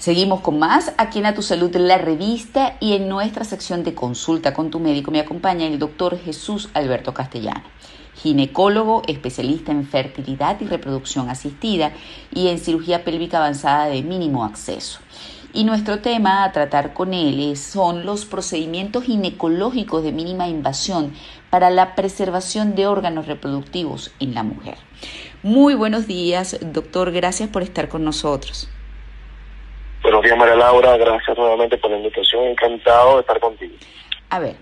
Seguimos con más aquí en A Tu Salud, la revista y en nuestra sección de consulta con tu médico me acompaña el doctor Jesús Alberto Castellano, ginecólogo, especialista en fertilidad y reproducción asistida y en cirugía pélvica avanzada de mínimo acceso. Y nuestro tema a tratar con él son los procedimientos ginecológicos de mínima invasión para la preservación de órganos reproductivos en la mujer. Muy buenos días, doctor, gracias por estar con nosotros. Buenos días, María Laura. Gracias nuevamente por la invitación. Encantado de estar contigo. A ver,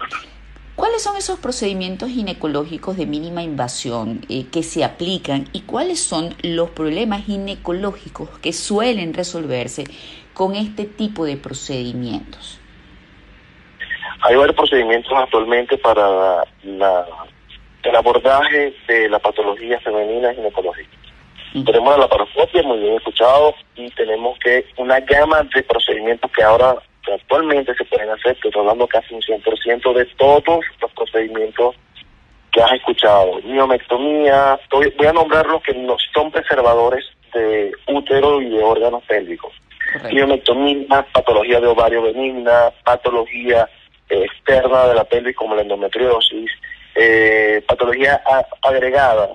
¿cuáles son esos procedimientos ginecológicos de mínima invasión eh, que se aplican y cuáles son los problemas ginecológicos que suelen resolverse con este tipo de procedimientos? Hay varios procedimientos actualmente para la, el abordaje de la patología femenina ginecológica. Tenemos la laparoscopia, muy bien escuchado, y tenemos que una gama de procedimientos que ahora actualmente se pueden hacer, que estoy hablando casi un 100% de todos los procedimientos que has escuchado. Miomectomía, voy a nombrar los que no son preservadores de útero y de órganos pélvicos. Miomectomía, patología de ovario benigna, patología eh, externa de la pelvis como la endometriosis, eh, patología agregada,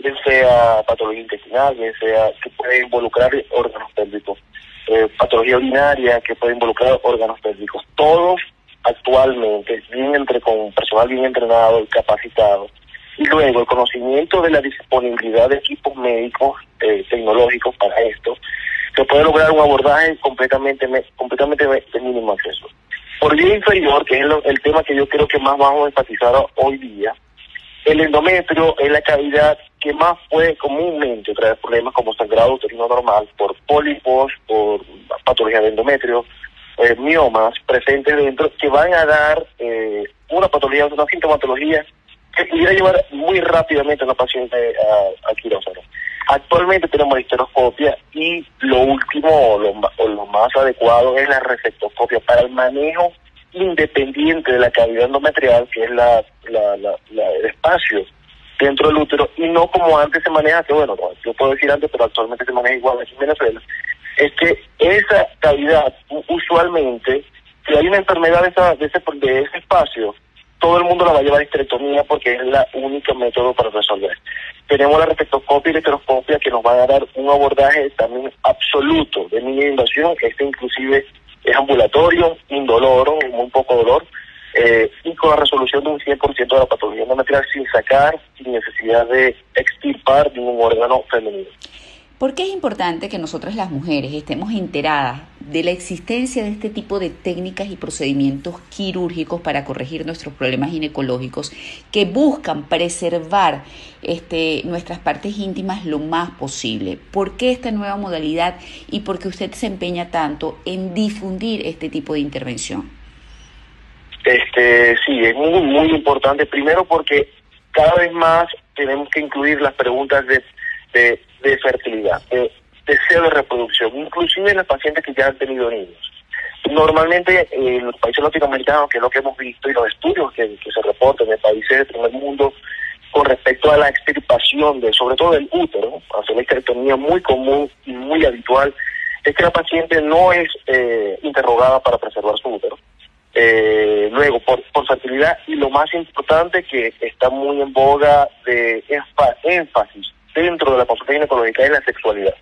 bien sea patología intestinal, bien sea que puede involucrar órganos pélvicos, eh, patología urinaria que puede involucrar órganos pélvicos. Todos actualmente, bien entre con personal bien entrenado y capacitado, y luego el conocimiento de la disponibilidad de equipos médicos eh, tecnológicos para esto, se puede lograr un abordaje completamente completamente de mínimo acceso. Por vía inferior, que es el tema que yo creo que más vamos a enfatizar hoy día, el endometrio es la cavidad que más puede comúnmente traer problemas como sangrado uterino normal por pólipos, por patología de endometrio, eh, miomas presentes dentro que van a dar eh, una patología, una sintomatología que pudiera llevar muy rápidamente a la paciente a, quirófano. Actualmente tenemos la histeroscopia y lo último o lo, más adecuado es la resectoscopia para el manejo independiente de la cavidad endometrial, que es la, el espacio dentro del útero y no como antes se maneja, que bueno, yo puedo decir antes, pero actualmente se maneja igual aquí en Venezuela, es que esa cavidad, usualmente, si hay una enfermedad de, esa, de, ese, de ese espacio, todo el mundo la va a llevar a histerectomía porque es la única método para resolver. Tenemos la reflectoscopia y la heteroscopia que nos van a dar un abordaje también absoluto de mínima invasión, este inclusive es ambulatorio, indoloro, muy poco dolor, eh, y con la resolución de un 100% de la patología endometrial sin sacar, sin necesidad de extirpar ningún órgano femenino. ¿Por qué es importante que nosotras las mujeres estemos enteradas de la existencia de este tipo de técnicas y procedimientos quirúrgicos para corregir nuestros problemas ginecológicos que buscan preservar este, nuestras partes íntimas lo más posible? ¿Por qué esta nueva modalidad y por qué usted se empeña tanto en difundir este tipo de intervención? Este, sí, es muy, muy importante. Primero porque cada vez más tenemos que incluir las preguntas de, fertilidad, de deseo de reproducción, inclusive en los pacientes que ya han tenido niños. Normalmente en los países latinoamericanos, que es lo que hemos visto, y los estudios que, se reportan en países del primer mundo con respecto a la extirpación, de, sobre todo del útero, hacer la histerectomía muy común y muy habitual, es que la paciente no es eh, interrogada para preservar su útero, eh, luego, por, por fertilidad y lo más importante que está muy en boga de énfasis dentro de la consulta ginecológica es la sexualidad.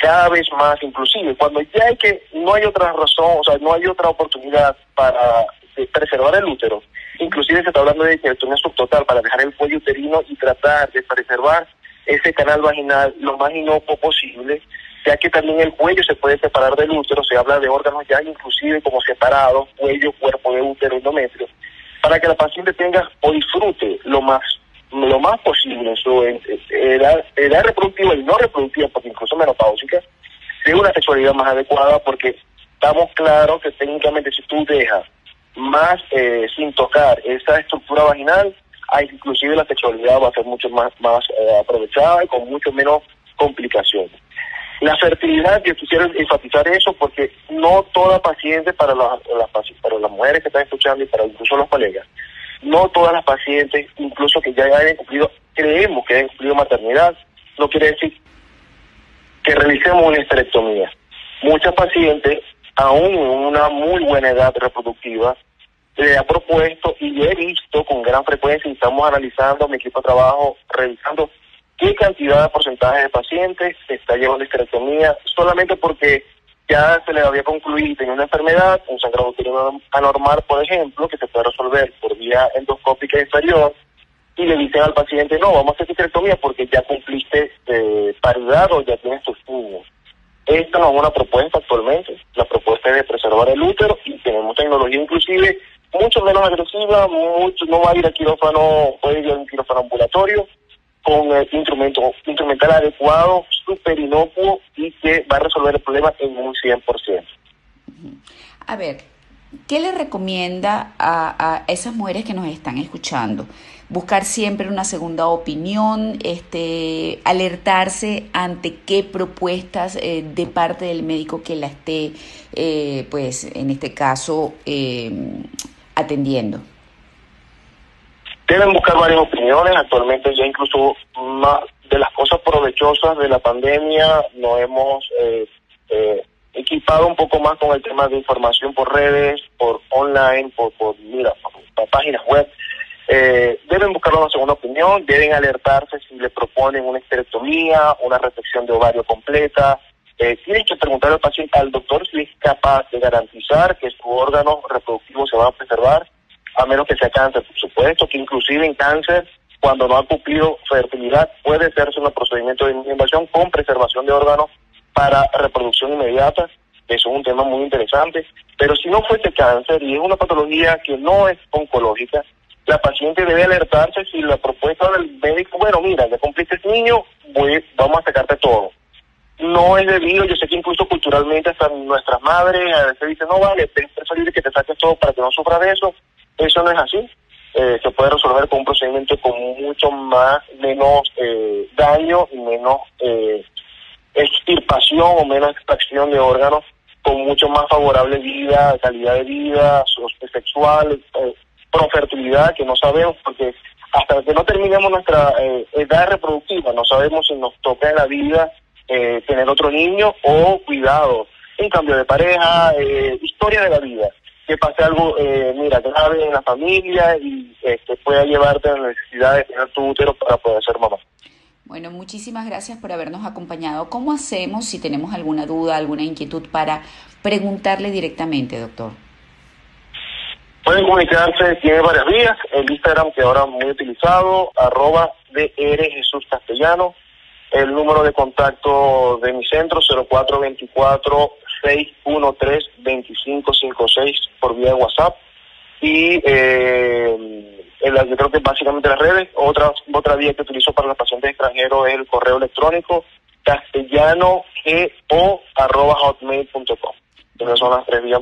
Cada vez más, inclusive, cuando ya hay que, no hay otra razón, o sea, no hay otra oportunidad para preservar el útero, inclusive se está hablando de histerectomía subtotal para dejar el cuello uterino y tratar de preservar ese canal vaginal lo más inocuo posible, ya que también el cuello se puede separar del útero, se habla de órganos ya inclusive como separados, cuello, cuerpo de útero, endometrio, para que la paciente tenga o disfrute lo más lo más posible su edad, reproductiva y no reproductiva, porque incluso menopáusica, de una sexualidad más adecuada, porque estamos claros que técnicamente si tú dejas más eh, sin tocar esa estructura vaginal, inclusive la sexualidad va a ser mucho más, más eh, aprovechada y con mucho menos complicaciones. La fertilidad, yo quisiera enfatizar eso porque no toda paciente para las, para las mujeres que están escuchando y para incluso los colegas, no todas las pacientes, incluso que ya hayan cumplido, creemos que hayan cumplido maternidad, no quiere decir que realicemos una esterectomía. muchas pacientes, aún en una muy buena edad reproductiva, le ha propuesto y he visto con gran frecuencia y estamos analizando mi equipo de trabajo, revisando qué cantidad de porcentaje de pacientes se está llevando histerectomía solamente porque ya se le había concluido y tenía una enfermedad, un sangrado uterino anormal, por ejemplo, que se puede resolver por vía endoscópica inferior, y le dicen al paciente, no, vamos a hacer histerectomía porque ya cumpliste eh, paridad o ya tienes tus niños. Esta no es una propuesta actualmente, la propuesta es de preservar el útero y tenemos tecnología inclusive mucho menos agresiva, mucho, no va a ir a quirófano, puede ir a un quirófano ambulatorio, con el instrumento instrumental adecuado, súper inocuo y que va a resolver el problema en un 100%. A ver, ¿qué le recomienda a, a, esas mujeres que nos están escuchando? Buscar siempre una segunda opinión, este, alertarse ante qué propuestas eh, de parte del médico que la esté, eh, pues en este caso, eh, atendiendo deben buscar varias opiniones. Actualmente ya incluso más de las cosas provechosas de la pandemia nos hemos eh, eh, equipado un poco más con el tema de información por redes, por online, por, mira, por, páginas web. Eh, deben buscar una segunda opinión, deben alertarse si le proponen una esterectomía, una resección de ovario completa. Eh, tienen que preguntar al paciente, al doctor, si es capaz de garantizar que su órgano reproductivo se va a preservar a menos que sea cáncer, por supuesto, que inclusive en cáncer, cuando no ha cumplido fertilidad, puede hacerse un procedimiento de invasión con preservación de órganos para reproducción inmediata. Eso es un tema muy interesante. Pero si no fuese cáncer y es una patología que no es oncológica, la paciente debe alertarse si la propuesta del médico, bueno, mira, ya cumpliste el niño, voy, vamos a sacarte todo. No es debido, yo sé que incluso culturalmente hasta nuestras madres a veces dicen, no vale, es preferible que te saques todo para que no sufra de eso. Eso no es así. Eh, se puede resolver con un procedimiento con mucho más, menos eh, daño menos eh, extirpación o menos extracción de órganos, con mucho más favorable vida, calidad de vida, sexual, eh, profertilidad, que no sabemos, porque hasta que no terminemos nuestra edad reproductiva, no sabemos si nos toca en la vida tener otro niño o cuidado, un cambio de pareja, historia de la vida que pase algo, eh, mira, grave en la familia y este, pueda llevarte a la necesidad de tener tu útero para poder ser mamá. Bueno, muchísimas gracias por habernos acompañado. ¿Cómo hacemos si tenemos alguna duda, alguna inquietud para preguntarle directamente, doctor? Pueden comunicarse, tiene varias vías. El Instagram que ahora muy utilizado, arroba DR Jesús Castellano. El número de contacto de mi centro, 0424 613-2556 por vía de WhatsApp. Y eh, yo creo que básicamente las redes. Otra, otra vía que utilizo para los pacientes extranjeros es el correo electrónico castellano arroba hotmail.com. Esas son las tres vías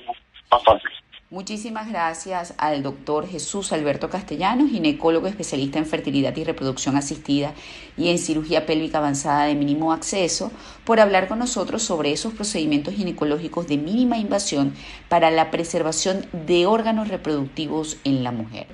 más fáciles. Muchísimas gracias al doctor Jesús Alberto Castellanos, ginecólogo especialista en fertilidad y reproducción asistida y en cirugía pélvica avanzada de mínimo acceso, por hablar con nosotros sobre esos procedimientos ginecológicos de mínima invasión para la preservación de órganos reproductivos en la mujer.